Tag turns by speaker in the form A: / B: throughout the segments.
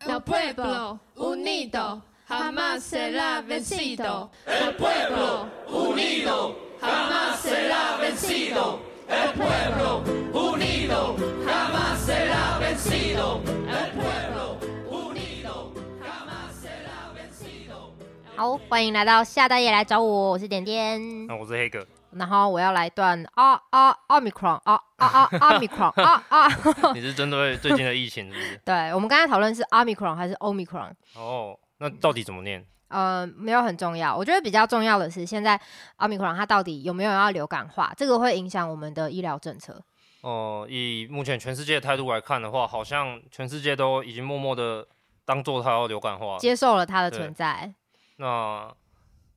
A: El pueblo unido jamás será vencido. El pueblo unido jamás será vencido. El pueblo unido jamás será vencido. El pueblo unido jamás será vencido.
B: 好，欢迎来到夏大爷来找我，我是点点。
C: 那我是黑哥。
B: 然后我要来段啊啊奥密克戎啊啊啊奥密克戎啊啊！
C: 你是针对最近的疫情是不是？
B: 对，我们刚才讨论是奥密克戎还是欧密克戎？
C: 哦，那到底怎么念？
B: 呃，没有很重要。我觉得比较重要的是，现在奥密克戎它到底有没有要流感化？这个会影响我们的医疗政策。
C: 哦、呃，以目前全世界的态度来看的话，好像全世界都已经默默的当做它要流感化，
B: 接受了它的存在。
C: 那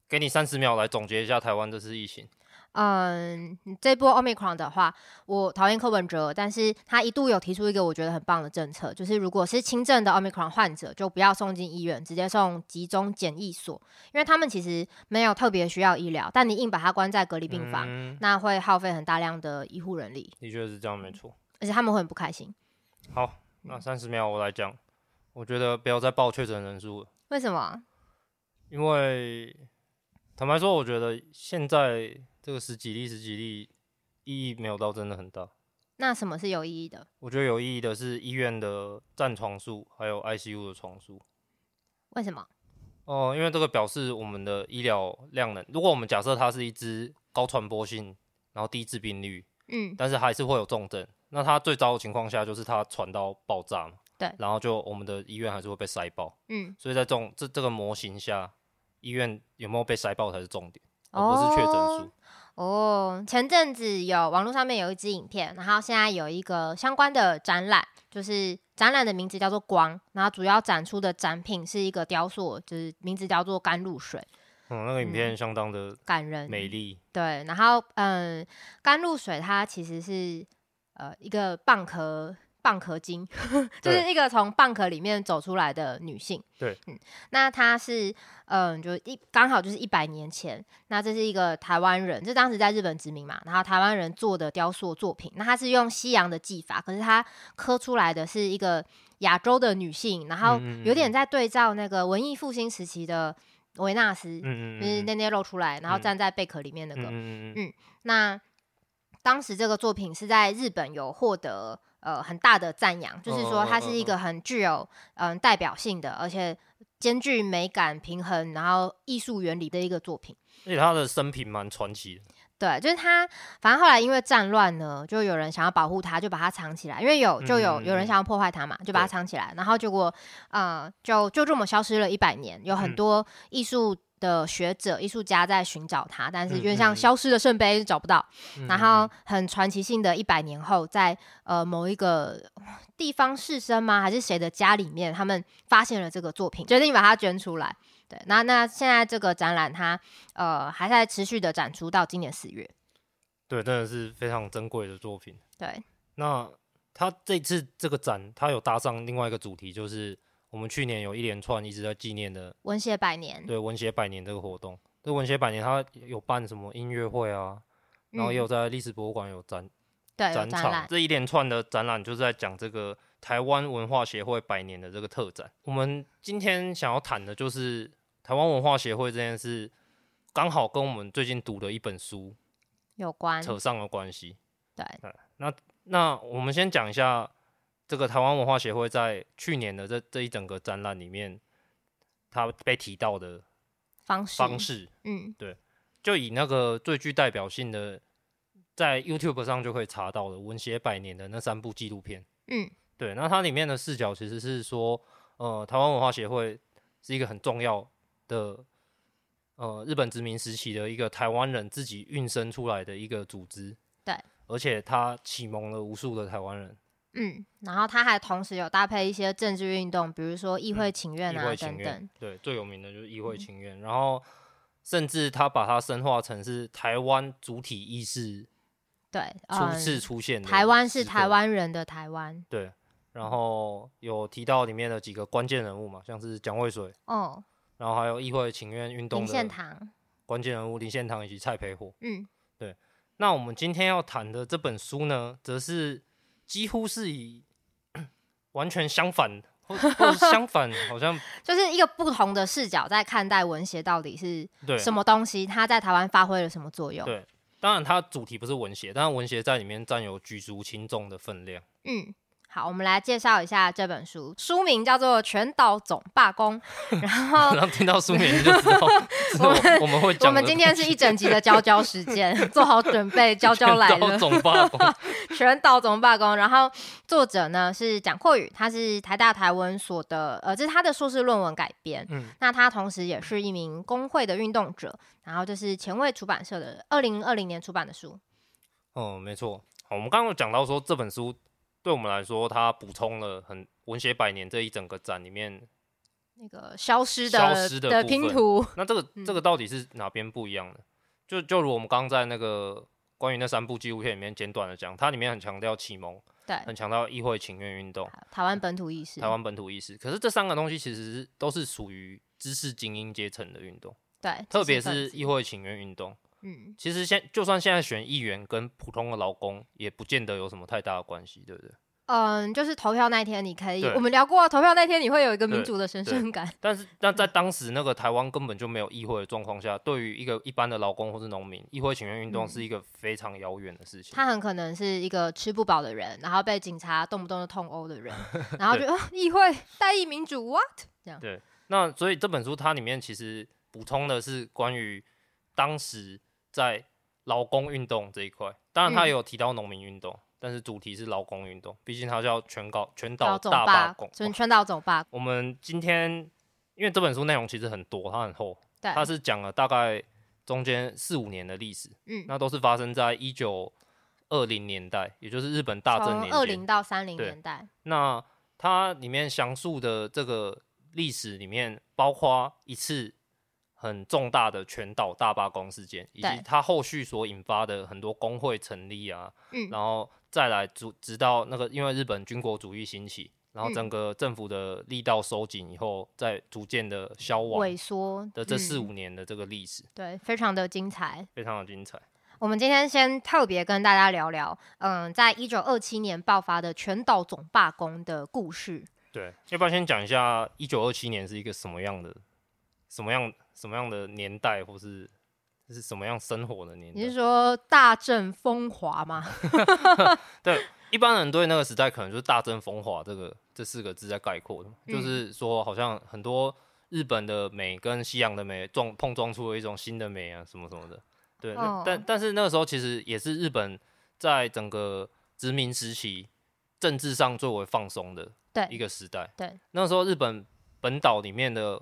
C: 给你三十秒来总结一下台湾这次疫情。
B: 嗯，这波 Omicron 的话，我讨厌柯文哲，但是他一度有提出一个我觉得很棒的政策，就是如果是轻症的 Omicron 患者，就不要送进医院，直接送集中检疫所，因为他们其实没有特别需要医疗，但你硬把他关在隔离病房，嗯、那会耗费很大量的医护人力。
C: 的确是这样，没错。
B: 而且他们会很不开心。
C: 好，那三十秒我来讲，我觉得不要再报确诊人数了。
B: 为什么？
C: 因为坦白说，我觉得现在。这个十几例、十几例，意义没有到真的很大。
B: 那什么是有意义的？
C: 我觉得有意义的是医院的占床数，还有 ICU 的床数。
B: 为什么？
C: 哦、呃，因为这个表示我们的医疗量能。如果我们假设它是一支高传播性，然后低致病率，嗯，但是还是会有重症，那它最糟的情况下就是它传到爆炸嘛。
B: 对。
C: 然后就我们的医院还是会被塞爆。
B: 嗯。
C: 所以在这种这这个模型下，医院有没有被塞爆才是重点。而不是确诊数
B: 哦。前阵子有网络上面有一支影片，然后现在有一个相关的展览，就是展览的名字叫做“光”，然后主要展出的展品是一个雕塑，就是名字叫做“甘露水”。
C: 嗯，那个影片相当的
B: 感人、
C: 美丽。
B: 对，然后嗯，甘露水它其实是呃一个蚌壳。蚌壳精，就是一个从蚌壳里面走出来的女性。
C: 对，
B: 嗯，那她是，嗯，就一刚好就是一百年前，那这是一个台湾人，就当时在日本殖民嘛，然后台湾人做的雕塑作品。那她是用西洋的技法，可是她刻出来的是一个亚洲的女性，然后有点在对照那个文艺复兴时期的维纳斯，嗯嗯，就是内内露出来，然后站在贝壳里面那个，嗯嗯，那当时这个作品是在日本有获得。呃，很大的赞扬，就是说它是一个很具有嗯、呃、代表性的，而且兼具美感、平衡，然后艺术原理的一个作品。
C: 而且他的生平蛮传奇的。
B: 对，就是他，反正后来因为战乱呢，就有人想要保护他，就把他藏起来，因为有就有有人想要破坏他嘛，就把他藏起来，然后结果呃，就就这么消失了一百年，有很多艺术。的学者、艺术家在寻找它，但是因为像消失的圣杯找不到。嗯嗯、然后很传奇性的一百年后，在呃某一个地方士绅吗？还是谁的家里面，他们发现了这个作品，决定把它捐出来。对，那那现在这个展览它呃还在持续的展出到今年四月。
C: 对，真的是非常珍贵的作品。
B: 对，
C: 那他这次这个展，他有搭上另外一个主题，就是。我们去年有一连串一直在纪念的
B: 文协百年，
C: 对文协百年这个活动，这文协百年它有办什么音乐会啊，然后也有在历史博物馆有展，
B: 对
C: 展场，这一连串的展览就是在讲这个台湾文化协会百年的这个特展。我们今天想要谈的就是台湾文化协会这件事，刚好跟我们最近读的一本书
B: 有关，
C: 扯上了关系。
B: 对，
C: 那那我们先讲一下。这个台湾文化协会在去年的这这一整个展览里面，它被提到的方式，方式，嗯，对，就以那个最具代表性的，在 YouTube 上就可以查到的文协百年的那三部纪录片，嗯，对，那它里面的视角其实是说，呃，台湾文化协会是一个很重要的，呃，日本殖民时期的一个台湾人自己运生出来的一个组织，
B: 对，
C: 而且它启蒙了无数的台湾人。
B: 嗯，然后他还同时有搭配一些政治运动，比如说议会请愿啊、嗯、等等。
C: 对，最有名的就是议会请愿，嗯、然后甚至他把它深化成是台湾主体意识，
B: 对，
C: 初次出现、嗯。
B: 台湾是台湾人的台湾。
C: 对，然后有提到里面的几个关键人物嘛，像是蒋渭水，哦，然后还有议会请愿运动的林献堂，关键人物林献堂以及蔡培火。嗯，对。那我们今天要谈的这本书呢，则是。几乎是以 完全相反，或 或相反，好像
B: 就是一个不同的视角在看待文学到底是什么东西，它在台湾发挥了什么作用？
C: 对，当然它主题不是文学，但是文学在里面占有举足轻重的分量。
B: 嗯。好，我们来介绍一下这本书，书名叫做《全岛总罢工》。然后，
C: 然后听到书名就 知道我们我们会讲。
B: 我们今天是一整集的娇娇时间，做好准备，娇娇来了。
C: 全岛总罢工，
B: 全岛总罢工。然后作者呢是蒋阔宇，他是台大台文所的，呃，这是他的硕士论文改编。嗯，那他同时也是一名工会的运动者。然后就是前卫出版社的二零二零年出版的书。
C: 哦，没错。好，我们刚刚有讲到说这本书。对我们来说，它补充了很文学百年这一整个展里面
B: 那个消失的消失的，的拼图。
C: 那这个这个到底是哪边不一样的？嗯、就就如我们刚刚在那个关于那三部纪录片里面简短的讲，它里面很强调启蒙，
B: 对，
C: 很强调议会请愿运动，
B: 台湾本土意识，
C: 台湾本土意识。可是这三个东西其实是都是属于知识精英阶层的运动，
B: 对，
C: 特别是议会请愿运动。嗯，其实现就算现在选议员跟普通的劳工也不见得有什么太大的关系，对不对？
B: 嗯，就是投票那天你可以，我们聊过，投票那天你会有一个民主的神圣感。
C: 但是，但在当时那个台湾根本就没有议会的状况下，对于一个一般的劳工或是农民，议会请愿运动是一个非常遥远的事情。
B: 他很可能是一个吃不饱的人，然后被警察动不动就痛殴的人，然后就啊，议会代议民主，what 这样？
C: 对，那所以这本书它里面其实补充的是关于当时在劳工运动这一块，当然他也有提到农民运动。但是主题是劳工运动，毕竟它叫全岛全岛大罢工，
B: 全全岛总罢。
C: 我们今天因为这本书内容其实很多，它很厚，对，它是讲了大概中间四五年的历史，嗯，那都是发生在一九二零年代，也就是日本大正年，
B: 二零到三零年代。
C: 那它里面详述的这个历史里面，包括一次很重大的全岛大罢工事件，以及它后续所引发的很多工会成立啊，嗯，然后。再来，直直到那个，因为日本军国主义兴起，然后整个政府的力道收紧以后，再逐渐的消亡
B: 萎缩
C: 的这四五年的这个历史，
B: 对，非常的精彩，
C: 非常的精彩。
B: 我们今天先特别跟大家聊聊，嗯，在一九二七年爆发的全岛总罢工的故事。
C: 对，要不要先讲一下一九二七年是一个什么样的、什么样、什么样的年代，或是？是什么样生活的年代？
B: 你是说大正风华吗？
C: 对，一般人对那个时代可能就是“大正风华”这个这四个字在概括的，嗯、就是说好像很多日本的美跟西洋的美撞碰撞出了一种新的美啊，什么什么的。对，哦、但但是那个时候其实也是日本在整个殖民时期政治上最为放松的一个时代。
B: 对，对
C: 那时候日本本岛里面的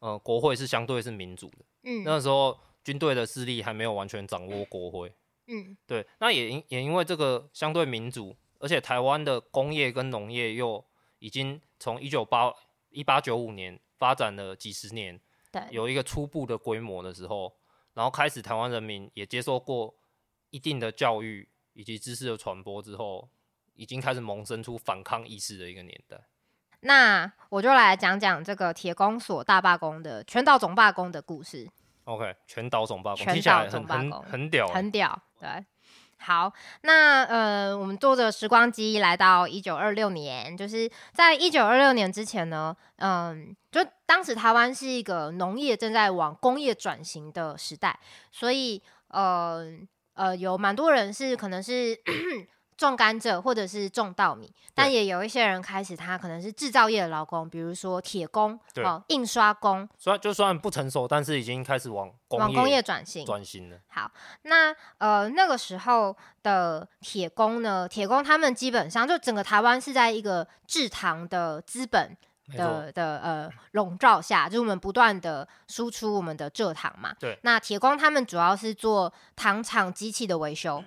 C: 呃国会是相对是民主的。嗯，那时候。军队的势力还没有完全掌握国会，嗯，对，那也因也因为这个相对民主，而且台湾的工业跟农业又已经从一九八一八九五年发展了几十年，对，有一个初步的规模的时候，然后开始台湾人民也接受过一定的教育以及知识的传播之后，已经开始萌生出反抗意识的一个年代。
B: 那我就来讲讲这个铁公所大罢工的全岛总罢工的故事。
C: OK，全岛总罢工，
B: 全岛总罢工，
C: 很屌，
B: 很屌，对。好，那呃，我们坐着时光机来到一九二六年，就是在一九二六年之前呢，嗯，就当时台湾是一个农业正在往工业转型的时代，所以呃呃，有蛮多人是可能是。种甘蔗或者是种稻米，但也有一些人开始，他可能是制造业的劳工，比如说铁工、哦，印刷工。
C: 虽然就算不成熟，但是已经开始往工业
B: 往工业转型
C: 转型了。
B: 好，那呃那个时候的铁工呢，铁工他们基本上就整个台湾是在一个制糖的资本的的呃笼罩下，就是我们不断的输出我们的蔗糖嘛。
C: 对，
B: 那铁工他们主要是做糖厂机器的维修。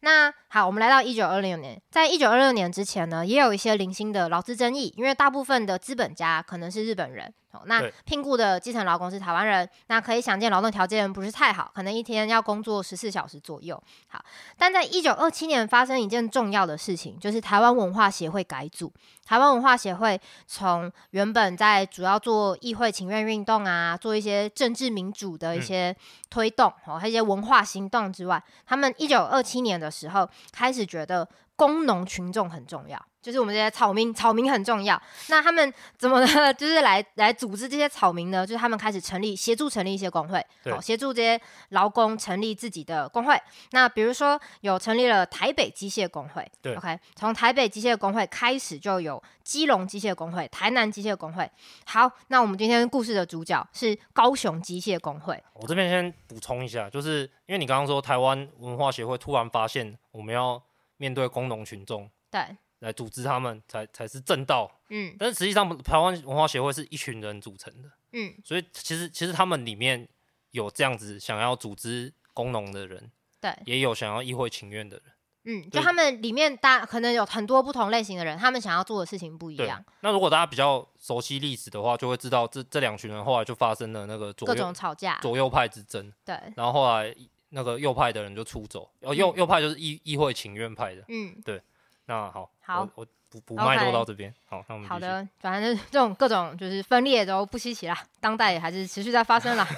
B: 那好，我们来到一九二六年，在一九二六年之前呢，也有一些零星的劳资争议，因为大部分的资本家可能是日本人。那聘雇的基层劳工是台湾人，那可以想见劳动条件不是太好，可能一天要工作十四小时左右。好，但在一九二七年发生一件重要的事情，就是台湾文化协会改组。台湾文化协会从原本在主要做议会请愿运动啊，做一些政治民主的一些推动，哦、嗯，还有一些文化行动之外，他们一九二七年的时候开始觉得工农群众很重要。就是我们这些草民，草民很重要。那他们怎么呢？就是来来组织这些草民呢？就是他们开始成立，协助成立一些工会，好协助这些劳工成立自己的工会。那比如说有成立了台北机械工会，对，OK，从台北机械工会开始就有基隆机械工会、台南机械工会。好，那我们今天故事的主角是高雄机械工会。
C: 我这边先补充一下，就是因为你刚刚说台湾文化协会突然发现我们要面对工农群众，
B: 对。
C: 来组织他们才才是正道，
B: 嗯，
C: 但是实际上台湾文化协会是一群人组成的，
B: 嗯，
C: 所以其实其实他们里面有这样子想要组织工农的人，
B: 对，
C: 也有想要议会情愿的人，
B: 嗯，就他们里面大可能有很多不同类型的人，他们想要做的事情不一样。
C: 那如果大家比较熟悉历史的话，就会知道这这两群人后来就发生了那个左右
B: 各种吵架，
C: 左右派之争，
B: 对，
C: 然后后来那个右派的人就出走，哦右、嗯、右派就是议议会请愿派的，
B: 嗯，
C: 对，那好，
B: 好，
C: 我。我补补脉络到这边，好，那我们
B: 好的，反正这种各种就是分裂都不稀奇啦，当代也还是持续在发生啦。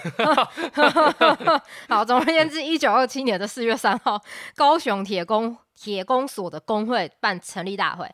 B: 好，总而言之，一九二七年的四月三号，高雄铁工铁工所的工会办成立大会。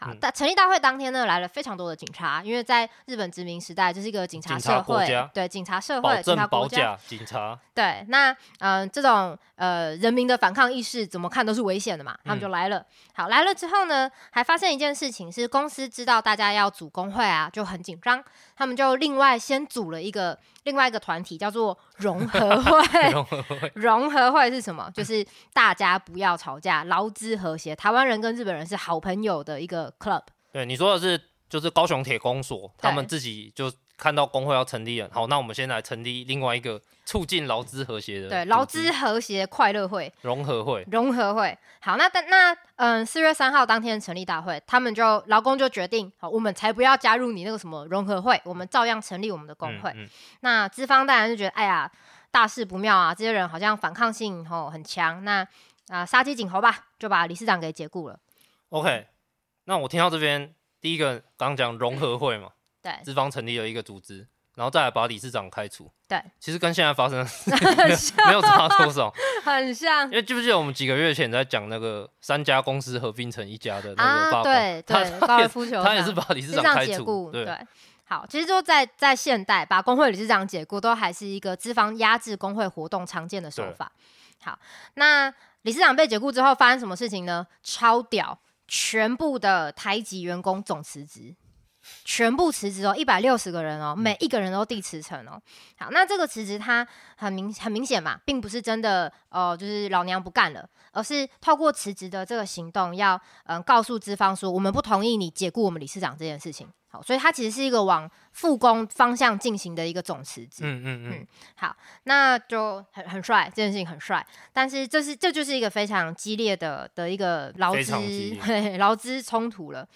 B: 好，但成立大会当天呢，来了非常多的警察，因为在日本殖民时代，这是一个警察社会，对警察社会，警察国家，
C: 警察。
B: 对，那嗯、呃，这种呃人民的反抗意识，怎么看都是危险的嘛，他们就来了。嗯、好，来了之后呢，还发生一件事情，是公司知道大家要组工会啊，就很紧张，他们就另外先组了一个。另外一个团体叫做 融合会，融合会，融合会是什么？就是大家不要吵架，劳资和谐。台湾人跟日本人是好朋友的一个 club。
C: 对，你说的是就是高雄铁工所，他们自己就看到工会要成立了。好，那我们先来成立另外一个促进劳资和谐的。
B: 对，劳资和谐快乐会，
C: 融合会，
B: 融合会。好，那但那。嗯，四月三号当天成立大会，他们就劳工就决定，好，我们才不要加入你那个什么融合会，我们照样成立我们的工会。嗯嗯、那资方当然就觉得，哎呀，大事不妙啊，这些人好像反抗性吼很强，那啊杀鸡儆猴吧，就把理事长给解雇了。
C: OK，那我听到这边，第一个刚刚讲融合会嘛，
B: 对，
C: 资方成立了一个组织。然后再来把理事长开除，
B: 对，
C: 其实跟现在发生的 没有差多少，
B: 很像。
C: 因为记不记得我们几个月前在讲那个三家公司合并成一家的那个罢工，
B: 对对，高尔夫球
C: 他也是把理事长开除，
B: 对。好，其实就在在现代，把工会理事长解雇都还是一个资方压制工会活动常见的手法。好，那理事长被解雇之后发生什么事情呢？超屌，全部的台籍员工总辞职。全部辞职哦，一百六十个人哦，每一个人都递辞呈哦。好，那这个辞职他很明很明显嘛，并不是真的哦，就是老娘不干了，而是透过辞职的这个行动要，要嗯告诉资方说，我们不同意你解雇我们理事长这件事情。好，所以它其实是一个往复工方向进行的一个总辞职。
C: 嗯嗯嗯。
B: 好，那就很很帅，这件事情很帅。但是这是这就是一个非常激烈的的一个劳资 劳资冲突了。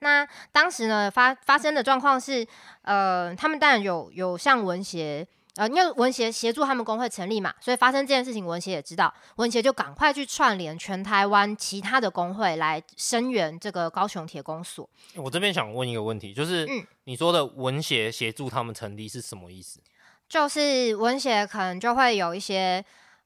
B: 那当时呢发发生的状况是，呃，他们当然有有向文协。呃，因为文协协助他们工会成立嘛，所以发生这件事情，文协也知道，文协就赶快去串联全台湾其他的工会来声援这个高雄铁工所。
C: 我这边想问一个问题，就是，你说的文协协助他们成立是什么意思？嗯、
B: 就是文协可能就会有一些，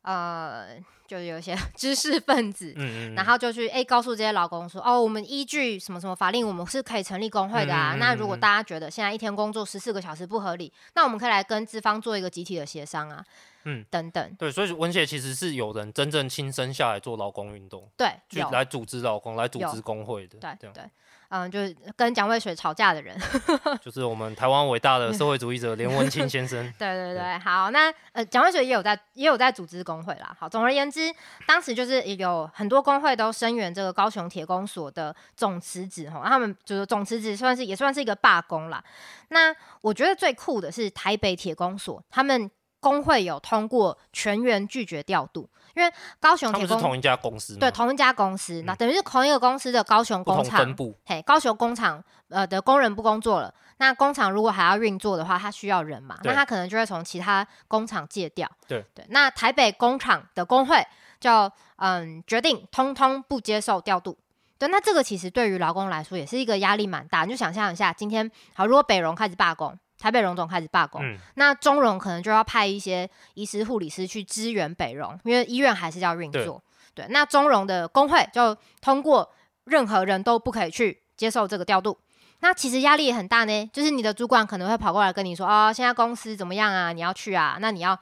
B: 呃。就有一些 知识分子，嗯嗯，然后就去哎告诉这些劳工说，哦，我们依据什么什么法令，我们是可以成立工会的啊。那如果大家觉得现在一天工作十四个小时不合理，那我们可以来跟资方做一个集体的协商啊，嗯，等等。
C: 对，所以文协其实是有人真正亲身下来做劳工运动，
B: 对，
C: 去来组织劳工，来组织工会的，
B: 对对。嗯，就是跟蒋渭水吵架的人，
C: 就是我们台湾伟大的社会主义者连文清先生。
B: 对对对，好，那呃，蒋渭水也有在也有在组织工会啦。好，总而言之，当时就是有很多工会都声援这个高雄铁工所的总辞职哈，他们就是总辞职算是也算是一个罢工啦。那我觉得最酷的是台北铁工所，他们工会有通过全员拒绝调度。因为高雄铁工
C: 是同一家公司，
B: 对，同一家公司，嗯、那等于是同一个公司的高雄工厂，
C: 分部。
B: 嘿，高雄工厂呃的工人不工作了，那工厂如果还要运作的话，他需要人嘛，那他可能就会从其他工厂借调，
C: 对。
B: 对，那台北工厂的工会就嗯决定通通不接受调度，对，那这个其实对于劳工来说也是一个压力蛮大，你就想象一下，今天好，如果北荣开始罢工。台北荣总开始罢工，嗯、那中荣可能就要派一些医师、护理师去支援北荣，因为医院还是要运作。对，对，那中荣的工会就通过任何人都不可以去接受这个调度。那其实压力也很大呢，就是你的主管可能会跑过来跟你说，哦，现在公司怎么样啊？你要去啊？那你要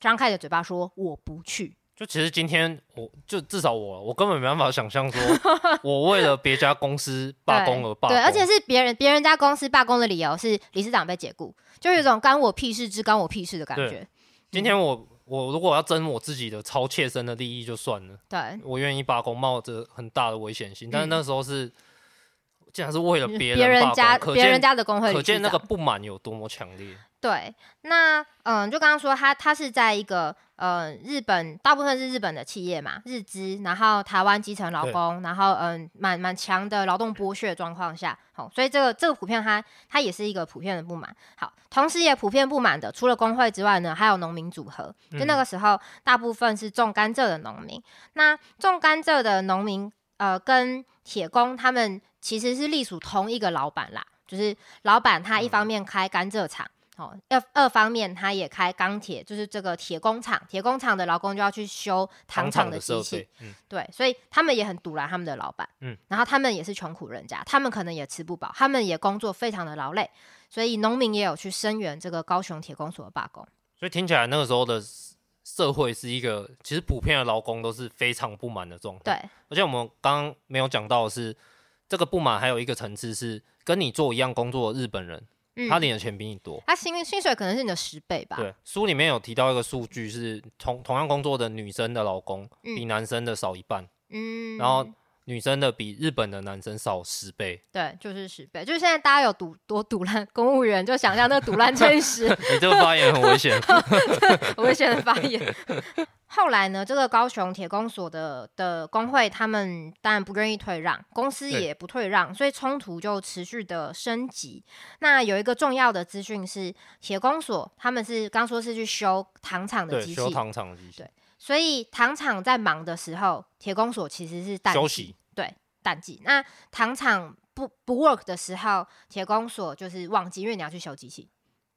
B: 张开的嘴巴说我不去。
C: 就其实今天我就至少我我根本没办法想象说，我为了别家公司 罢工而罢工。
B: 对，而且是别人别人家公司罢工的理由是理事长被解雇，就有一种干我屁事之干我屁事的感觉。
C: 今天我我如果要争我自己的超切身的利益就算了，
B: 对，
C: 我愿意罢工，冒着很大的危险性，但是那时候是。竟然是为了别
B: 人别人家别人家的工会，
C: 可见那个不满有多么强烈。
B: 对，那嗯，就刚刚说他他是在一个呃日本，大部分是日本的企业嘛，日资，然后台湾基层劳工，然后嗯，蛮蛮强的劳动剥削状况下，好，所以这个这个普遍他他也是一个普遍的不满。好，同时也普遍不满的，除了工会之外呢，还有农民组合。就那个时候，大部分是种甘蔗的农民。那种甘蔗的农民，呃，跟铁工他们。其实是隶属同一个老板啦，就是老板他一方面开甘蔗厂，哦，二二方面他也开钢铁，就是这个铁工厂，铁工厂的劳工就要去修糖厂的机器，嗯，对，所以他们也很堵拦他们的老板，嗯，然后他们也是穷苦人家，他们可能也吃不饱，他们也工作非常的劳累，所以农民也有去声援这个高雄铁工所的罢工。
C: 所以听起来那个时候的社会是一个，其实普遍的劳工都是非常不满的状态，
B: 对，
C: 而且我们刚刚没有讲到的是。这个不满还有一个层次是跟你做一样工作的日本人，嗯、他领的钱比你多，
B: 他薪薪水可能是你的十倍吧？
C: 对，书里面有提到一个数据是同同样工作的女生的老公比男生的少一半，嗯，然后女生的比日本的男生少十倍，
B: 对，就是十倍，就是现在大家有赌多赌烂公务员，就想象那赌烂真实。
C: 你这个发言很危险，
B: 很危险的发言。后来呢，这个高雄铁工所的的工会，他们当然不愿意退让，公司也不退让，所以冲突就持续的升级。那有一个重要的资讯是，铁工所他们是刚说是去修糖厂的机器，
C: 修糖厂机器。
B: 对，所以糖厂在忙的时候，铁工所其实是淡季，
C: 休息。
B: 对，淡季。那糖厂不不 work 的时候，铁工所就是旺季，因为你要去修机器。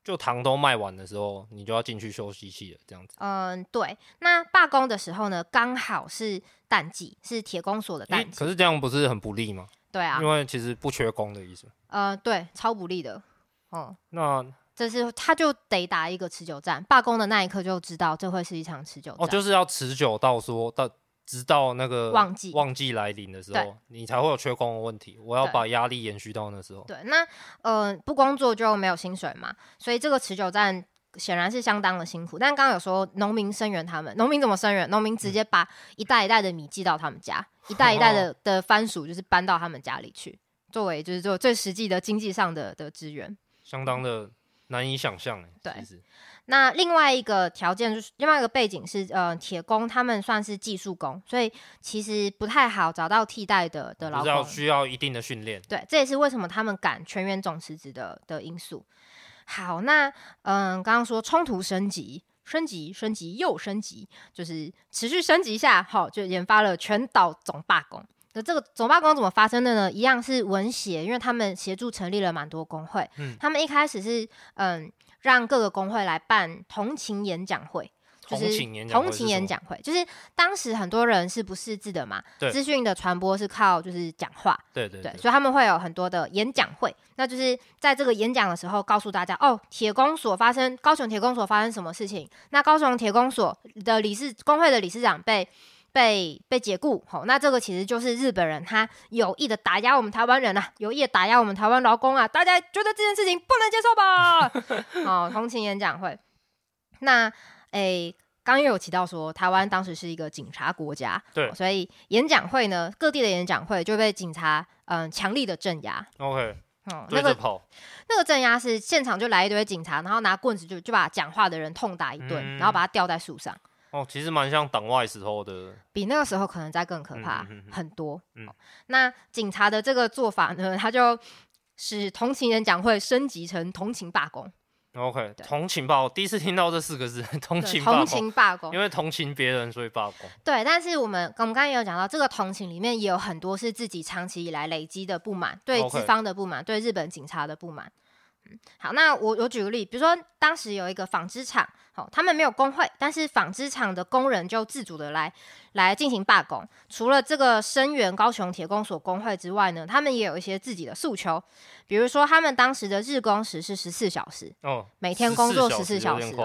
C: 就糖都卖完的时候，你就要进去修机器了，这样子。
B: 嗯，对。那罢工的时候呢，刚好是淡季，是铁工所的淡季。
C: 可是这样不是很不利吗？
B: 对啊，
C: 因为其实不缺工的意思。
B: 呃，对，超不利的。哦，
C: 那
B: 这是他就得打一个持久战。罢工的那一刻就知道这会是一场持久战。
C: 哦，就是要持久到说到。直到那个旺季旺季来临的时候，你才会有缺工的问题。我要把压力延续到那时候。
B: 对，那呃不工作就没有薪水嘛，所以这个持久战显然是相当的辛苦。但刚刚有说农民声援他们，农民怎么声援？农民直接把一袋一袋的米寄到他们家，嗯、一袋一袋的的番薯就是搬到他们家里去，作为就是做最实际的经济上的的支援，
C: 相当的难以想象。
B: 对。那另外一个条件就是，另外一个背景是，呃，铁工他们算是技术工，所以其实不太好找到替代的的劳工，
C: 要需要一定的训练。
B: 对，这也是为什么他们敢全员总辞职的的因素。好，那嗯，呃，刚刚说冲突升级，升级，升级又升级，就是持续升级下，好，就研发了全岛总罢工。那这个总罢工怎么发生的呢？一样是文协，因为他们协助成立了蛮多工会，嗯，他们一开始是嗯。让各个工会来办同情演讲会，就是同情演讲会，就是当时很多人是不识字的嘛，资讯的传播是靠就是讲话，
C: 对对对，
B: 所以他们会有很多的演讲会，那就是在这个演讲的时候告诉大家，哦，铁工所发生，高雄铁工所发生什么事情，那高雄铁工所的理事工会的理事长被。被被解雇，好，那这个其实就是日本人他有意的打压我们台湾人啊，有意的打压我们台湾劳工啊，大家觉得这件事情不能接受吧？好，同情演讲会。那诶，刚刚又有提到说，台湾当时是一个警察国家，
C: 对，
B: 所以演讲会呢，各地的演讲会就被警察嗯强力的镇压。
C: OK，嗯，那个
B: 那个镇压是现场就来一堆警察，然后拿棍子就就把讲话的人痛打一顿，嗯、然后把他吊在树上。
C: 哦，其实蛮像党外时候的，
B: 比那个时候可能再更可怕很多。嗯，那警察的这个做法呢，他就使同情人讲会升级成同情罢工。
C: OK，同情罢工，第一次听到这四个字，同情
B: 同情罢工，
C: 因为同情别人所以罢工。
B: 对，但是我们我们刚刚也有讲到，这个同情里面也有很多是自己长期以来累积的不满，对资方的不满，对日本警察的不满。好，那我我举个例，比如说当时有一个纺织厂，好，他们没有工会，但是纺织厂的工人就自主的来来进行罢工。除了这个声援高雄铁工所工会之外呢，他们也有一些自己的诉求，比如说他们当时的日工时是十四小时，
C: 哦，
B: 每天工作十四小
C: 时。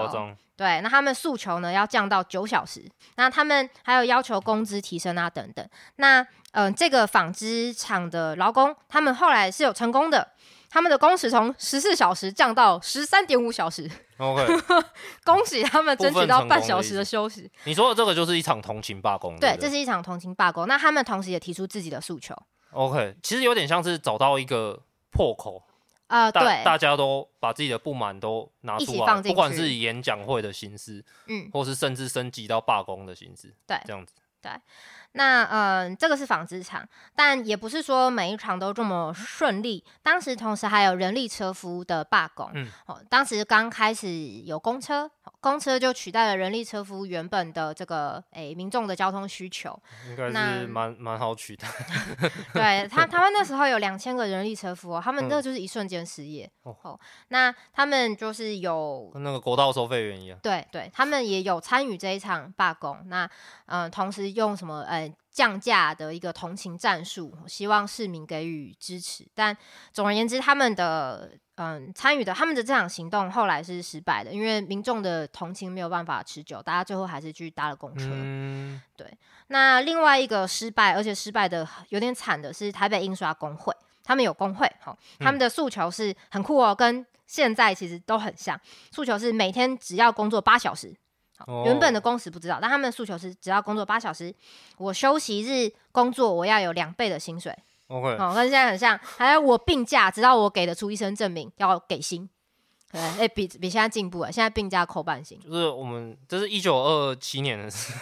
B: 对，那他们诉求呢要降到九小时，那他们还有要求工资提升啊等等。那嗯、呃，这个纺织厂的劳工，他们后来是有成功的。他们的工时从十四小时降到十三点五小时。
C: OK，
B: 恭喜他们争取到半小时的休息。
C: 你说的这个就是一场同情罢工。
B: 对，这是一场同情罢工。那他们同时也提出自己的诉求。
C: OK，其实有点像是找到一个破口
B: 啊、呃，对，
C: 大家都把自己的不满都拿出来，不管是以演讲会的形式，嗯，或是甚至升级到罢工的形式，
B: 对，
C: 这样子，
B: 对。那嗯、呃，这个是纺织厂，但也不是说每一场都这么顺利。当时同时还有人力车夫的罢工，嗯，哦，当时刚开始有公车，公车就取代了人力车夫原本的这个诶民众的交通需求，
C: 应该是蛮蛮好取代。
B: 对他，他们那时候有两千个人力车夫哦，他们那就是一瞬间失业、嗯、哦。那他们就是有
C: 跟那个国道收费员一样，
B: 对对，他们也有参与这一场罢工。那嗯、呃，同时用什么呃？降价的一个同情战术，希望市民给予支持。但总而言之，他们的嗯参与的他们的这场行动后来是失败的，因为民众的同情没有办法持久，大家最后还是去搭了公车。嗯、对。那另外一个失败，而且失败的有点惨的是台北印刷工会，他们有工会，好，他们的诉求是很酷哦，跟现在其实都很像，诉求是每天只要工作八小时。原本的工时不知道，但他们的诉求是只要工作八小时，我休息日工作我要有两倍的薪水。
C: OK，
B: 哦，跟现在很像，还有我病假，直到我给得出医生证明要给薪。对，哎、欸，比比现在进步了，现在病假扣半薪。
C: 就是我们这是一九二七年的事，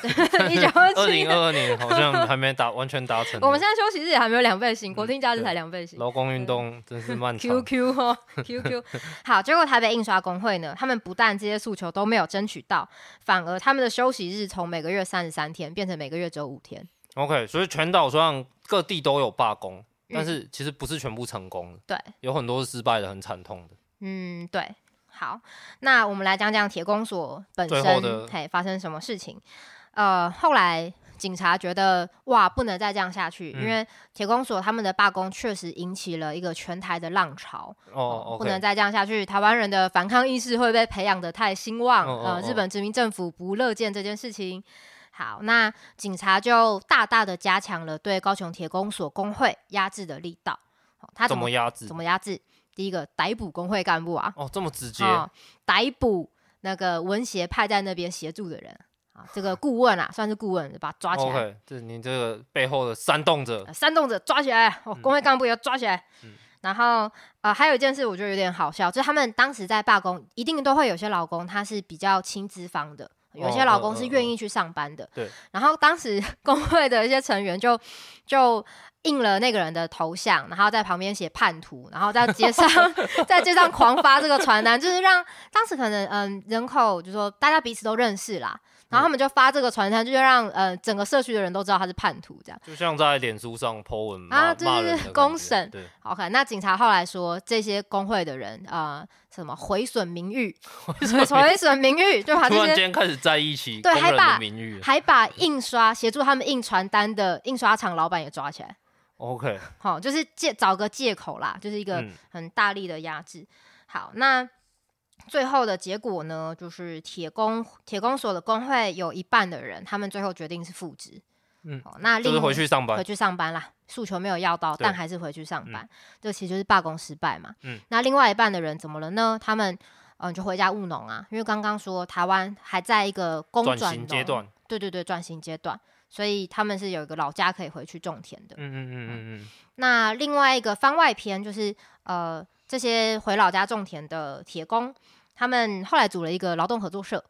B: 一九二七，
C: 二零二二年好像还没达完全达成。
B: 我们现在休息日也还没有两倍薪，国定假日才两倍薪。
C: 劳工运动真是漫长。
B: QQ 哦，QQ。好，结果台北印刷工会呢，他们不但这些诉求都没有争取到，反而他们的休息日从每个月三十三天变成每个月只有五天。
C: OK，所以全岛上各地都有罢工，但是其实不是全部成功的，
B: 对，
C: 有很多是失败的，很惨痛的。
B: 嗯，对。好，那我们来讲讲铁公所本身，嘿，发生什么事情？呃，后来警察觉得哇，不能再这样下去，嗯、因为铁公所他们的罢工确实引起了一个全台的浪潮。
C: 哦，
B: 呃、不能再这样下去，台湾人的反抗意识会被培养的太兴旺。哦、呃，日本殖民政府不乐见这件事情。好，那警察就大大的加强了对高雄铁工所工会压制的力道。他
C: 怎么压制？
B: 怎么压制？第一个逮捕工会干部啊！
C: 哦，这么直接！
B: 哦、逮捕那个文协派在那边协助的人啊，这个顾问啊，算是顾问，把他抓起来。
C: OK，这是你这个背后的煽动者，
B: 煽动者抓起来！哦，工会干部也要抓起来。嗯、然后啊、呃，还有一件事，我觉得有点好笑，就是他们当时在罢工，一定都会有些劳工他是比较亲资方的，有些老公是愿意去上班的。然后当时 工会的一些成员就就。印了那个人的头像，然后在旁边写叛徒，然后在街上 在街上狂发这个传单，就是让当时可能嗯人口就是说大家彼此都认识啦。然后他们就发这个传单，就让呃整个社区的人都知道他是叛徒，这样
C: 就像在脸书上 po 文
B: 啊，就是公审。
C: 对
B: ，OK。那警察后来说，这些工会的人啊、呃，什么毁损名誉，毁损名誉，就把这些
C: 突然间开始在一起，
B: 对，还把还把印刷协助他们印传单的印刷厂老板也抓起来。
C: OK，
B: 好，就是借找个借口啦，就是一个很大力的压制。嗯、好，那。最后的结果呢，就是铁工铁工所的工会有一半的人，他们最后决定是复职。嗯，那另、
C: 就是回去上班，
B: 回去上班啦。诉求没有要到，但还是回去上班。嗯、这其实就是罢工失败嘛。嗯，那另外一半的人怎么了呢？他们嗯就回家务农啊，因为刚刚说台湾还在一个工转型阶段，对对对，转型阶段，所以他们是有一个老家可以回去种田的。嗯嗯嗯嗯嗯。那另外一个番外篇就是呃。这些回老家种田的铁工，他们后来组了一个劳动合作社。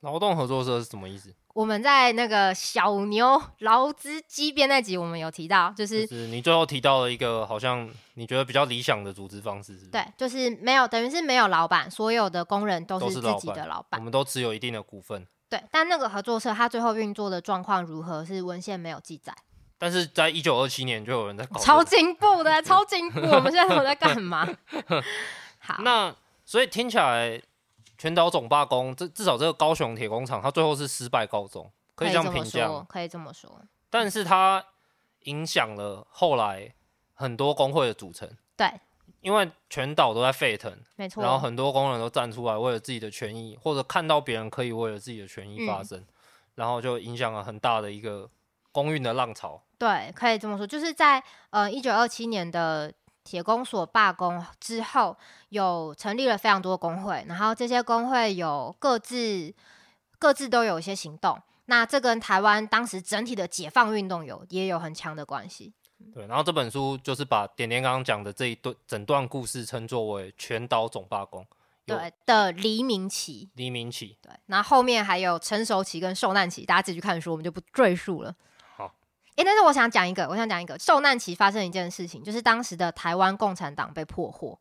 C: 劳动合作社是什么意思？
B: 我们在那个小牛劳资激辩那集，我们有提到，就是，
C: 就是你最后提到了一个好像你觉得比较理想的组织方式是？
B: 对，就是没有，等于是没有老板，所有的工人都是自己的老板，
C: 我们都持有一定的股份。
B: 对，但那个合作社它最后运作的状况如何，是文献没有记载。
C: 但是在一九二七年就有人在搞，
B: 超进步的，超进步。我们现在都在干嘛？好，
C: 那所以听起来全岛总罢工，这至少这个高雄铁工厂，它最后是失败告终，可以这样评价，
B: 可以这么说。
C: 但是它影响了后来很多工会的组成，
B: 对，
C: 因为全岛都在沸腾，
B: 没错，
C: 然后很多工人都站出来为了自己的权益，或者看到别人可以为了自己的权益发声，嗯、然后就影响了很大的一个公运的浪潮。
B: 对，可以这么说，就是在呃一九二七年的铁工所罢工之后，有成立了非常多的工会，然后这些工会有各自各自都有一些行动。那这跟台湾当时整体的解放运动有也有很强的关系。
C: 对，然后这本书就是把点点刚刚讲的这一段整段故事称作为全岛总罢工，
B: 对的黎明期。
C: 黎明期，
B: 对，然后后面还有成熟期跟受难期，大家自己去看书，我们就不赘述了。哎，但是我想讲一个，我想讲一个受难期发生一件事情，就是当时的台湾共产党被破获，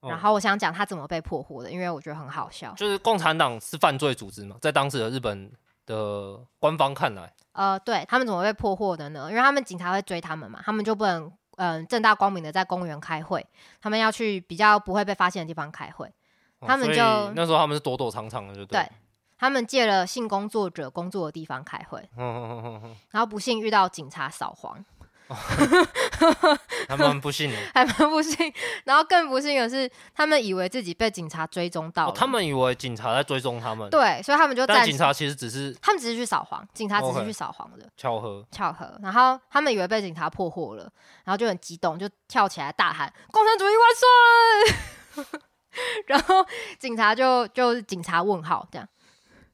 B: 哦、然后我想讲他怎么被破获的，因为我觉得很好笑。
C: 就是共产党是犯罪组织嘛，在当时的日本的官方看来，
B: 呃，对他们怎么被破获的呢？因为他们警察会追他们嘛，他们就不能嗯、呃、正大光明的在公园开会，他们要去比较不会被发现的地方开会，哦、他们就
C: 那时候他们是躲躲藏藏的，就对。对
B: 他们借了性工作者工作的地方开会，然后不幸遇到警察扫黄，
C: 还蛮不幸的，
B: 还蛮不幸。然后更不幸的是，他们以为自己被警察追踪到了，
C: 他们以为警察在追踪他们，
B: 对，所以他们就
C: 但警察其实只是，
B: 他们只是去扫黄，警察只是去扫黄的，
C: 巧合，
B: 巧合。然后他们以为被警察破获了，然后就很激动，就跳起来大喊“共产主义万岁”，然后警察就就是警察问号这样。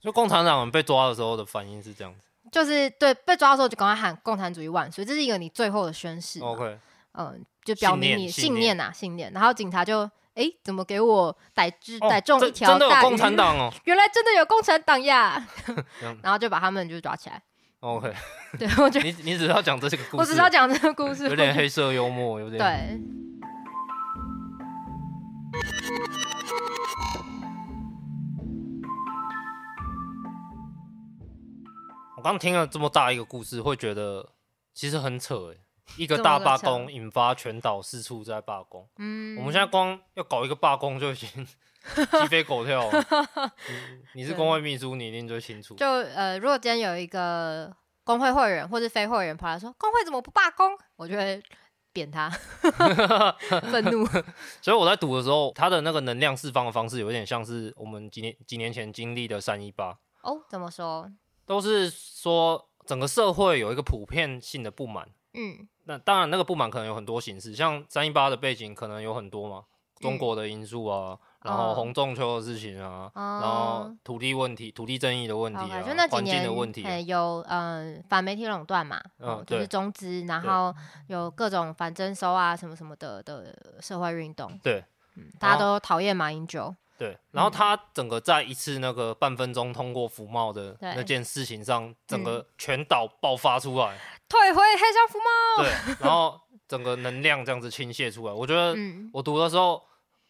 C: 就共产党被抓的时候的反应是这样子，
B: 就是对被抓的时候就赶快喊“共产主义万岁”，这是一个你最后的宣誓。
C: OK，
B: 嗯，就表明你信念呐，信念。然后警察就哎，怎么给我逮只逮中一条大鱼？
C: 真的有共产党哦！
B: 原来真的有共产党呀！然后就把他们就抓起来。
C: OK，
B: 对我觉得
C: 你你只是要讲这个故事，
B: 我只是要讲这个故事，
C: 有点黑色幽默，有
B: 点
C: 对。刚听了这么大一个故事，会觉得其实很扯哎，一个大罢工引发全岛四处在罢工。嗯，我们现在光要搞一个罢工就已经 鸡飞狗跳了。你是工会秘书，你一定最清楚。
B: 就呃，如果今天有一个工会会员或是非会员跑来说工会怎么不罢工，我就会扁他，愤怒。
C: 所以我在赌的时候，他的那个能量释放的方式有点像是我们几年几年前经历的三一八。
B: 哦，怎么说？
C: 都是说整个社会有一个普遍性的不满，嗯，那当然那个不满可能有很多形式，像三一八的背景可能有很多嘛，中国的因素啊，嗯、然后红中秋的事情啊，哦、然后土地问题、土地争议的问题啊，
B: 就那几
C: 年环境的问题、啊，
B: 有嗯反媒体垄断嘛，嗯，就是中资，然后有各种反征收啊什么什么的的社会运动，
C: 对，
B: 嗯，大家都讨厌马英九。
C: 对，然后他整个在一次那个半分钟通过福茂的那件事情上，嗯、整个全岛爆发出来，
B: 退回黑箱福茂。
C: 对，然后整个能量这样子倾泻出来。我觉得我读的时候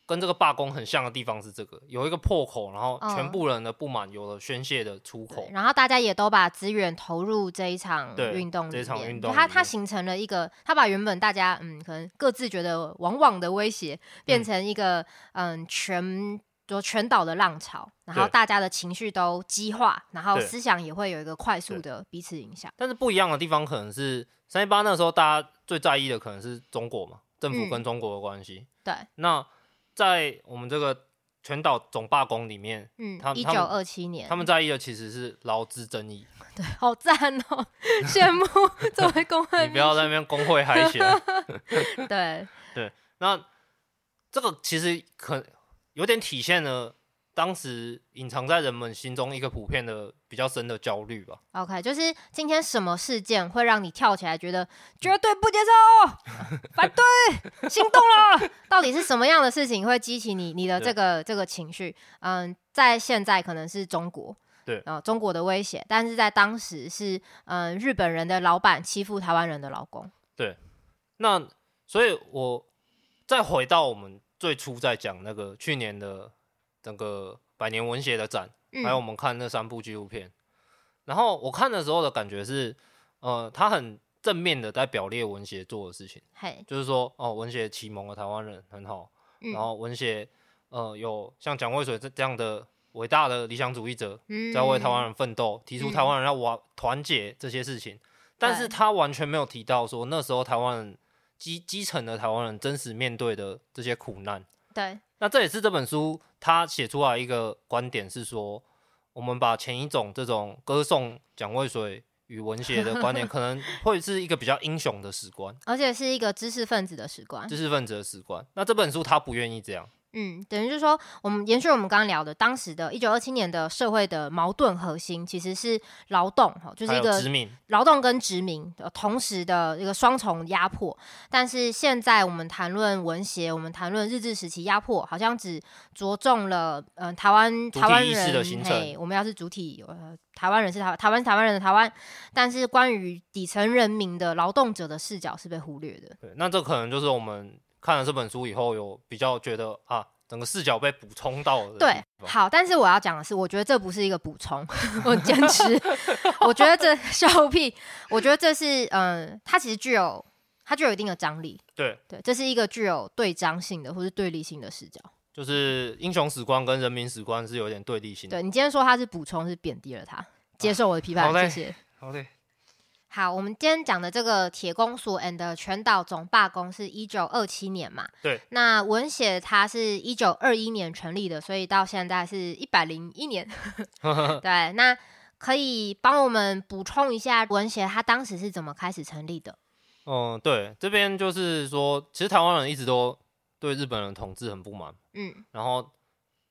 C: 跟这个罢工很像的地方是这个，有一个破口，然后全部人的不满有了宣泄的出口，
B: 然后大家也都把资源投入这一场运动。
C: 这场运动，
B: 它它形成了一个，它把原本大家嗯可能各自觉得往往的威胁，变成一个嗯，嗯全。就全岛的浪潮，然后大家的情绪都激化，然后思想也会有一个快速的彼此影响。
C: 但是不一样的地方可能是三一八那时候大家最在意的可能是中国嘛，政府跟中国的关系。
B: 对。
C: 那在我们这个全岛总罢工里面，
B: 嗯，一九二七年，
C: 他们在意的其实是劳资争议。
B: 对，好赞哦，羡慕作为工会，
C: 你不要在那边工会嗨起来。
B: 对
C: 对，那这个其实可。有点体现了当时隐藏在人们心中一个普遍的比较深的焦虑吧。
B: OK，就是今天什么事件会让你跳起来，觉得绝对不接受、反对、心动了？到底是什么样的事情会激起你你的这个对这个情绪？嗯，在现在可能是中国，
C: 对，
B: 呃，中国的威胁，但是在当时是嗯日本人的老板欺负台湾人的劳工。
C: 对，那所以我再回到我们。最初在讲那个去年的整个百年文学的展，嗯、还有我们看那三部纪录片，然后我看的时候的感觉是，呃，他很正面的在表列文学做的事情，就是说哦，文学启蒙了台湾人很好，嗯、然后文学呃有像蒋渭水这这样的伟大的理想主义者，嗯、在为台湾人奋斗，提出台湾人要团团结这些事情，嗯、但是他完全没有提到说那时候台湾人基基层的台湾人真实面对的这些苦难。
B: 对，
C: 那这也是这本书他写出来一个观点是说，我们把前一种这种歌颂蒋渭水与文学的观点，可能会是一个比较英雄的史观，
B: 而且是一个知识分子的史观，
C: 知识分子的史观。那这本书他不愿意这样。
B: 嗯，等于就是说，我们延续我们刚刚聊的，当时的一九二七年的社会的矛盾核心，其实是劳动，哈，就是一个
C: 殖民，
B: 劳动跟殖民同时的一个双重压迫。但是现在我们谈论文学，我们谈论日治时期压迫，好像只着重了，嗯、呃，台湾台湾人，嘿，我们要是主体，呃，台湾人是台台湾台湾人的台湾，但是关于底层人民的劳动者的视角是被忽略的。
C: 对，那这可能就是我们。看了这本书以后，有比较觉得啊，整个视角被补充到了。
B: 对，好，但是我要讲的是，我觉得这不是一个补充，我坚持，我觉得这笑屁，我觉得这是嗯，它其实具有它具有一定的张力。
C: 对
B: 对，这是一个具有对张性的或是对立性的视角。
C: 就是英雄史观跟人民史观是有点对立性的。
B: 对，你今天说它是补充，是贬低了它，接受我的批判，谢谢。
C: 好嘞。
B: 好，我们今天讲的这个铁公所 and 全岛总罢工是一九二七年嘛？
C: 对。
B: 那文协它是一九二一年成立的，所以到现在是一百零一年。对，那可以帮我们补充一下文协它当时是怎么开始成立的？
C: 嗯，对，这边就是说，其实台湾人一直都对日本人统治很不满。嗯，然后。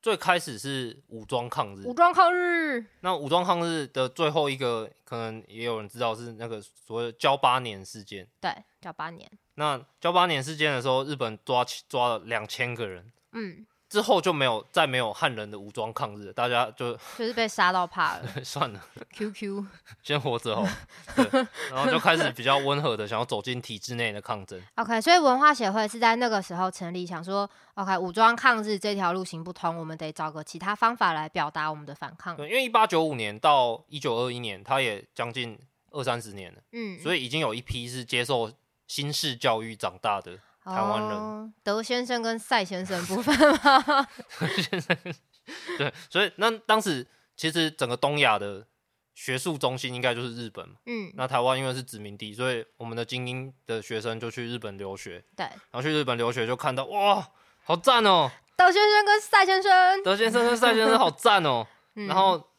C: 最开始是武装抗日，
B: 武装抗日。
C: 那武装抗日的最后一个，可能也有人知道是那个所谓的噍吧哖事件。
B: 对，交八年。
C: 那交八年事件的时候，日本抓抓了两千个人。嗯。之后就没有再没有汉人的武装抗日，大家就
B: 就是被杀到怕了，
C: 算了。
B: QQ，
C: 先活着哦。对，然后就开始比较温和的想要走进体制内的抗争。
B: OK，所以文化协会是在那个时候成立，想说 OK 武装抗日这条路行不通，我们得找个其他方法来表达我们的反抗。
C: 对，因为一八九五年到一九二一年，他也将近二三十年了，嗯，所以已经有一批是接受新式教育长大的。台湾人、哦，
B: 德先生跟赛先生部分吗？
C: 德先生，对，所以那当时其实整个东亚的学术中心应该就是日本嘛。嗯，那台湾因为是殖民地，所以我们的精英的学生就去日本留学。
B: 对，
C: 然后去日本留学就看到哇，好赞哦！
B: 德先生跟赛先生，
C: 德先生跟赛先生好赞哦。嗯、然后，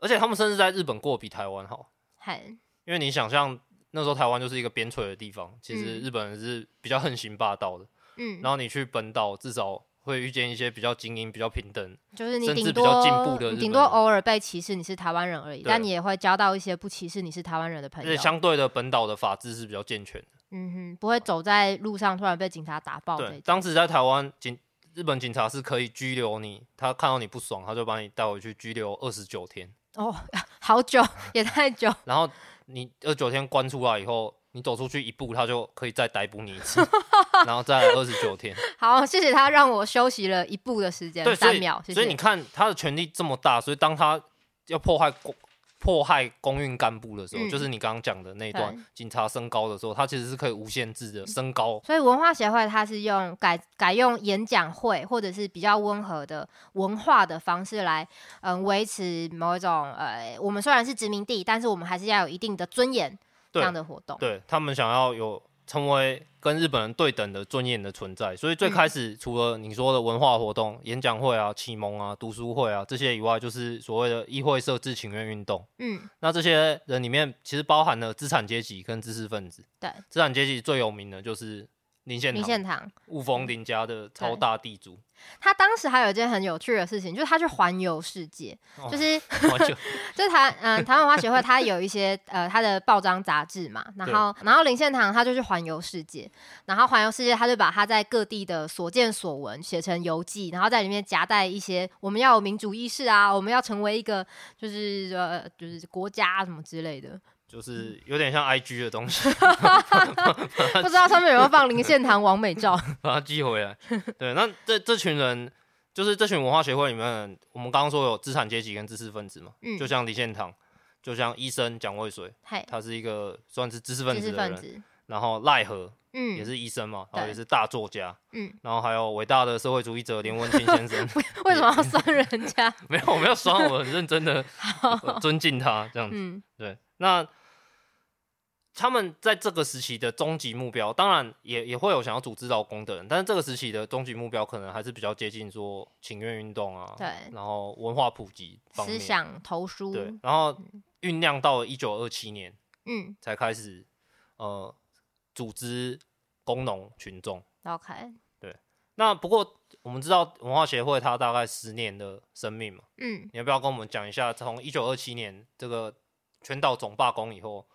C: 而且他们甚至在日本过比台湾好。
B: 嗨，
C: 因为你想象。那时候台湾就是一个边陲的地方，其实日本人是比较横行霸道的。嗯，然后你去本岛，至少会遇见一些比较精英、比较平等，
B: 就是你
C: 甚至比较进步的。
B: 顶多偶尔被歧视你是台湾人而已，但你也会交到一些不歧视你是台湾人的朋友。
C: 而且相对的，本岛的法制是比较健全的。
B: 嗯哼，不会走在路上突然被警察打爆。
C: 对，当时在台湾警日本警察是可以拘留你，他看到你不爽，他就把你带回去拘留二十九天。
B: 哦，好久，也太久。
C: 然后你二十九天关出来以后。你走出去一步，他就可以再逮捕你一次，然后再二十九天。
B: 好，谢谢他让我休息了一步的时间，三秒。
C: 所以你看他的权力这么大，所以当他要迫害公迫害公运干部的时候，嗯、就是你刚刚讲的那段警察升高的时候，他其实是可以无限制的升高。
B: 所以文化协会他是用改改用演讲会或者是比较温和的文化的方式来嗯维持某一种呃，我们虽然是殖民地，但是我们还是要有一定的尊严。这样的活动，
C: 对他们想要有成为跟日本人对等的尊严的存在，所以最开始除了你说的文化活动、嗯、演讲会啊、启蒙啊、读书会啊这些以外，就是所谓的议会设置请愿运动。嗯，那这些人里面其实包含了资产阶级跟知识分子。
B: 对，
C: 资产阶级最有名的就是。林献堂，雾峰林家的超大地主。
B: 他当时还有一件很有趣的事情，就是他去环游世界，哦、就是 就是台嗯台湾文化协会，他有一些呃他的报章杂志嘛，然后然后林献堂他就去环游世界，然后环游世界他就把他在各地的所见所闻写成游记，然后在里面夹带一些我们要有民主意识啊，我们要成为一个就是呃就是国家什么之类的。
C: 就是有点像 IG 的东西，
B: 不知道上面有没有放林献堂王美照，
C: 把它寄回来。对，那这这群人就是这群文化协会里面，我们刚刚说有资产阶级跟知识分子嘛，嗯、就像李献堂，就像医生蒋渭水，嘿他是一个算是知识分子的人。然后赖和嗯，也是医生嘛，然后也是大作家，嗯，然后还有伟大的社会主义者连文清先生。
B: 为什么要酸人家？
C: 没有，我没有酸，我很认真的 尊敬他这样子。嗯、对，那他们在这个时期的终极目标，当然也也会有想要组织劳工的人，但是这个时期的终极目标可能还是比较接近说请愿运动啊，
B: 对，
C: 然后文化普及方面，
B: 思想投书，
C: 对，然后酝酿到了一九二七年，嗯，才开始呃组织。工农群众
B: ，OK，
C: 对，那不过我们知道文化协会它大概十年的生命嘛，嗯，你要不要跟我们讲一下，从一九二七年这个全岛总罢工以后，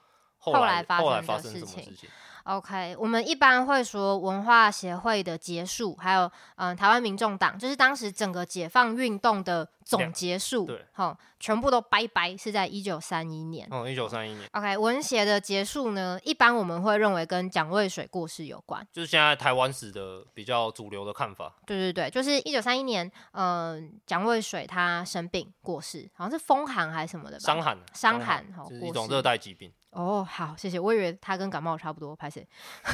C: 后来后来发生什么事情
B: ？OK，我们一般会说文化协会的结束，还有嗯、呃，台湾民众党，就是当时整个解放运动的总结束，
C: 对，
B: 好，全部都拜拜，是在一九三一年。
C: 嗯，一九三一年。
B: OK，文协的结束呢，一般我们会认为跟蒋渭水过世有关，
C: 就是现在台湾史的比较主流的看法。
B: 对对对，就是一九三一年，嗯、呃，蒋渭水他生病过世，好像是风寒还是什么的吧？
C: 伤寒，
B: 伤寒，
C: 是一种热带疾病。
B: 哦，好，谢谢。我以为他跟感冒差不多，拍谢。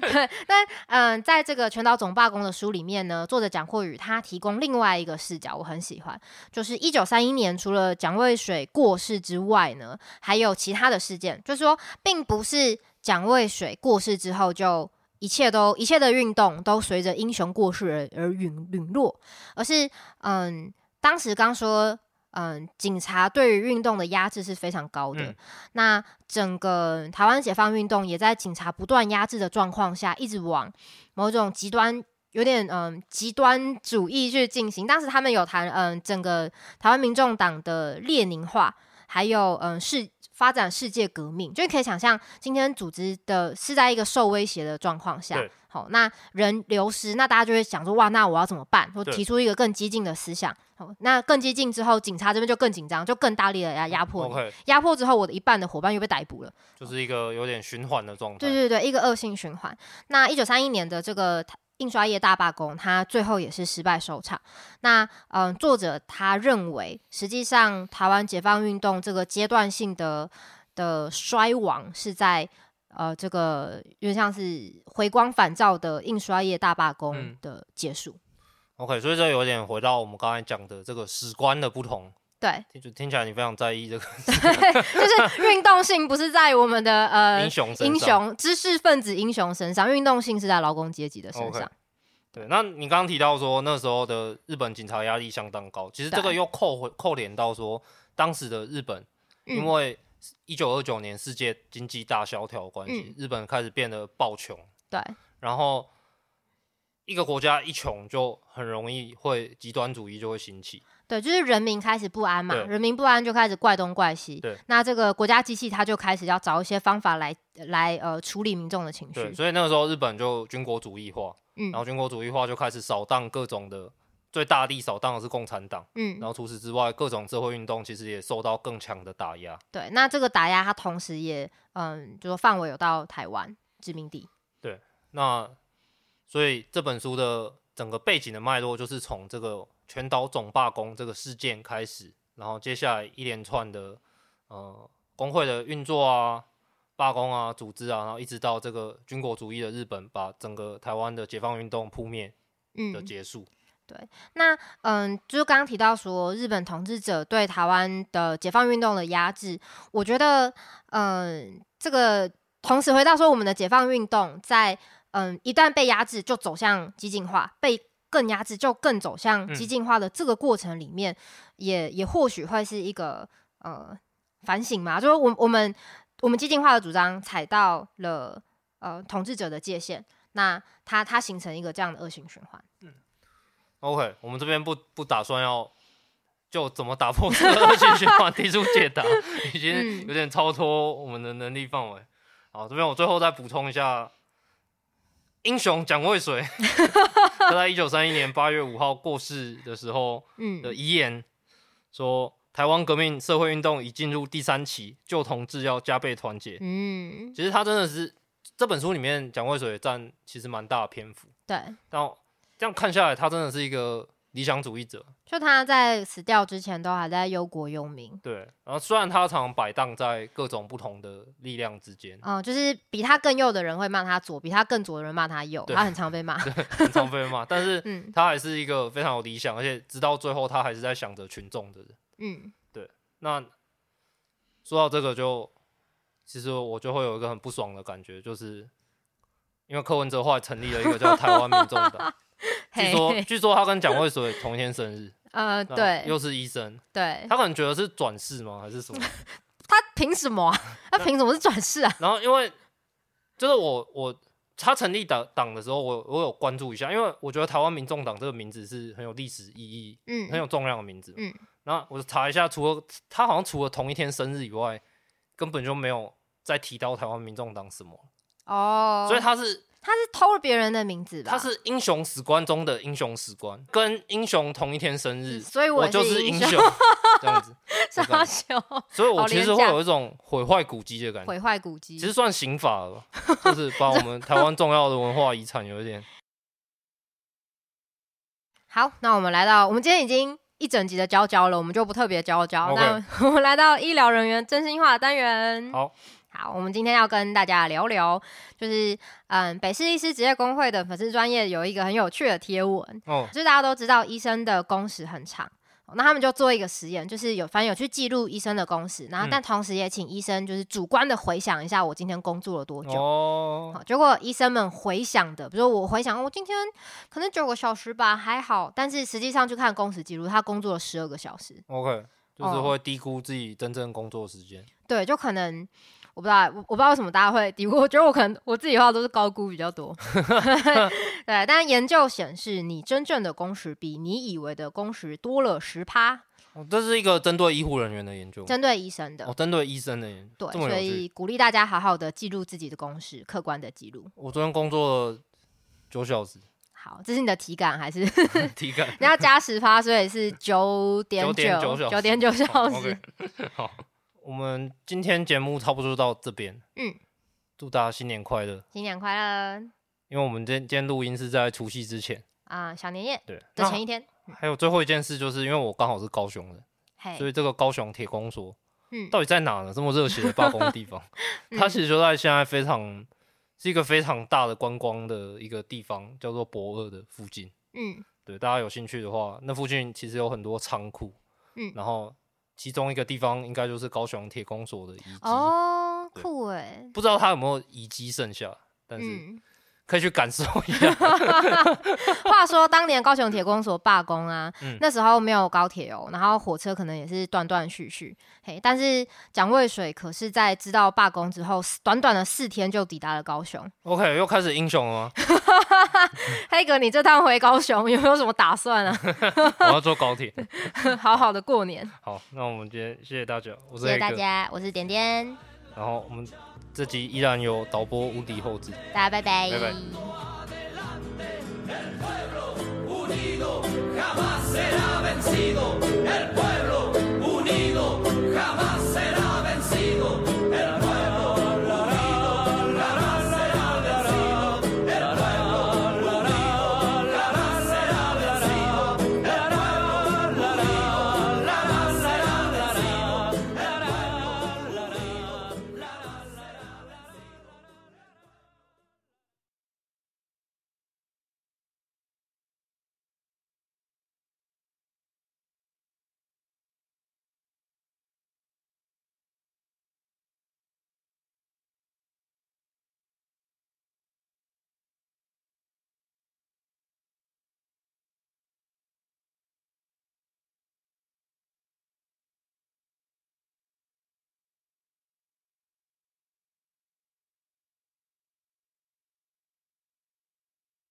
B: 对，但嗯、在这个全岛总罢工的书里面呢，作者蒋阔宇他提供另外一个视角，我很喜欢，就是一九三一年除了蒋渭水过世之外呢，还有其他的事件，就是说，并不是蒋渭水过世之后就一切都一切的运动都随着英雄过世而而陨陨落，而是嗯，当时刚说。嗯，警察对于运动的压制是非常高的。嗯、那整个台湾解放运动也在警察不断压制的状况下，一直往某种极端，有点嗯极端主义去进行。当时他们有谈嗯整个台湾民众党的列宁化，还有嗯世发展世界革命，就可以想象今天组织的是在一个受威胁的状况下。好，那人流失，那大家就会想说，哇，那我要怎么办？或提出一个更激进的思想。好，那更激进之后，警察这边就更紧张，就更大力的压压迫。压迫之后，我的一半的伙伴又被逮捕了，
C: 就是一个有点循环的状态。
B: 对对对，一个恶性循环。那一九三一年的这个印刷业大罢工，它最后也是失败收场。那嗯、呃，作者他认为，实际上台湾解放运动这个阶段性的的衰亡是在呃这个有点像是回光返照的印刷业大罢工的结束。嗯
C: OK，所以这有点回到我们刚才讲的这个史观的不同。
B: 对，
C: 就听起来你非常在意这个。
B: 对，就是运动性不是在我们的呃
C: 英雄
B: 英雄知识分子英雄身上，运动性是在劳工阶级的身上。Okay.
C: 对，那你刚刚提到说那时候的日本警察压力相当高，其实这个又扣回扣连到说当时的日本，因为一九二九年世界经济大萧条关系，嗯、日本开始变得暴穷。
B: 对，
C: 然后。一个国家一穷，就很容易会极端主义就会兴起。
B: 对，就是人民开始不安嘛，人民不安就开始怪东怪西。
C: 对，
B: 那这个国家机器它就开始要找一些方法来来呃处理民众的情绪。
C: 对，所以那个时候日本就军国主义化，嗯，然后军国主义化就开始扫荡各种的，最大力扫荡的是共产党，嗯，然后除此之外，各种社会运动其实也受到更强的打压。
B: 对，那这个打压它同时也嗯，就说范围有到台湾殖民地。
C: 对，那。所以这本书的整个背景的脉络，就是从这个全岛总罢工这个事件开始，然后接下来一连串的呃工会的运作啊、罢工啊、组织啊，然后一直到这个军国主义的日本把整个台湾的解放运动扑灭的结束。嗯、
B: 对，那嗯，就是刚刚提到说日本统治者对台湾的解放运动的压制，我觉得嗯，这个同时回到说我们的解放运动在。嗯，一旦被压制，就走向激进化；被更压制，就更走向激进化的这个过程里面，嗯、也也或许会是一个呃反省嘛。就是我我们我们激进化的主张踩到了呃统治者的界限，那它它形成一个这样的恶性循环。嗯
C: ，OK，我们这边不不打算要就怎么打破这个恶性循环提出解答，已经有点超脱我们的能力范围。好，这边我最后再补充一下。英雄蒋渭水，他在一九三一年八月五号过世的时候的遗言说：“台湾革命社会运动已进入第三期，旧同志要加倍团结。”嗯，其实他真的是这本书里面蒋渭水占其实蛮大的篇幅。
B: 对，
C: 然后这样看下来，他真的是一个理想主义者，
B: 就他在死掉之前都还在忧国忧民。
C: 对，然后虽然他常常摆荡在各种不同的力量之间，
B: 嗯，就是比他更右的人会骂他左，比他更左的人骂他右，他很常被骂，
C: 很常被骂。但是，他还是一个非常有理想，而且直到最后，他还是在想着群众的人。嗯，对。那说到这个就，就其实我就会有一个很不爽的感觉，就是因为柯文哲后来成立了一个叫台湾民众党。据说，据说他跟蒋渭水同一天生日。呃，对，又是医生。
B: 对，
C: 他可能觉得是转世吗？还是什么？
B: 他凭什么啊？他凭什么是转世啊？
C: 然后，因为就是我我他成立党党的时候，我我有关注一下，因为我觉得台湾民众党这个名字是很有历史意义，嗯，很有重量的名字，嗯。然后我就查一下，除了他好像除了同一天生日以外，根本就没有再提到台湾民众党什么。哦，所以他是。
B: 他是偷了别人的名字吧？
C: 他是英雄史观中的英雄史观，跟英雄同一天生日，
B: 所以我，
C: 我就是英雄 这样子。
B: 傻笑，
C: 所以我其实会有一种毁坏古迹的感觉。
B: 毁坏古迹，
C: 其实算刑法了，就是把我们台湾重要的文化遗产有一点。
B: 好，那我们来到，我们今天已经一整集的教教了，我们就不特别教教。那我们来到医疗人员真心话单元。
C: 好。
B: 好，我们今天要跟大家聊聊，就是嗯，北市医师职业工会的粉丝专业有一个很有趣的贴文，哦，就是大家都知道医生的工时很长，那他们就做一个实验，就是有反正有去记录医生的工时，然后但同时也请医生就是主观的回想一下我今天工作了多久，哦，好，结果医生们回想的，比如说我回想我今天可能九个小时吧，还好，但是实际上去看工时记录，他工作了十二个小时
C: ，OK，就是会低估自己真正工作时间，
B: 对，就可能。我不知道，我我不知道为什么大家会低估。我觉得我可能我自己的话都是高估比较多。对，但研究显示，你真正的工时比你以为的工时多了十趴。
C: 哦，这是一个针对医护人员的研究，
B: 针对医生的。
C: 哦，针对医生的研究。
B: 对，所以鼓励大家好好的记录自己的工时，客观的记录。
C: 我昨天工作了九小时。
B: 好，这是你的体感还是
C: 体感？
B: 你要加十趴，所以是九点九九点九小时。
C: 好。我们今天节目差不多就到这边。嗯，祝大家新年快乐！
B: 新年快乐！
C: 因为我们今今天录音是在除夕之前
B: 啊，小年夜
C: 对
B: 的前一天。
C: 还有最后一件事，就是因为我刚好是高雄人，所以这个高雄铁工所，嗯，到底在哪呢？这么热血的罢工的地方，嗯、它其实就在现在非常是一个非常大的观光的一个地方，叫做博二的附近。嗯，对，大家有兴趣的话，那附近其实有很多仓库。嗯，然后。其中一个地方应该就是高雄铁工所的遗迹
B: 哦，酷哎！
C: 不知道他有没有遗迹剩下，但是可以去感受一下。
B: 话说当年高雄铁工所罢工啊，那时候没有高铁哦，然后火车可能也是断断续续。嘿，但是蒋渭水可是在知道罢工之后，短短的四天就抵达了高雄。
C: OK，又开始英雄了吗？
B: 黑哥，你这趟回高雄有没有什么打算啊？
C: 我要坐高铁，
B: 好好的过年。
C: 好，那我们今天谢谢大家，我是
B: 谢谢大家，我是点点。
C: 然后我们自己依然有导播无敌后置
B: 大家拜拜
C: 拜拜 El pueblo uni do kamased la ben si do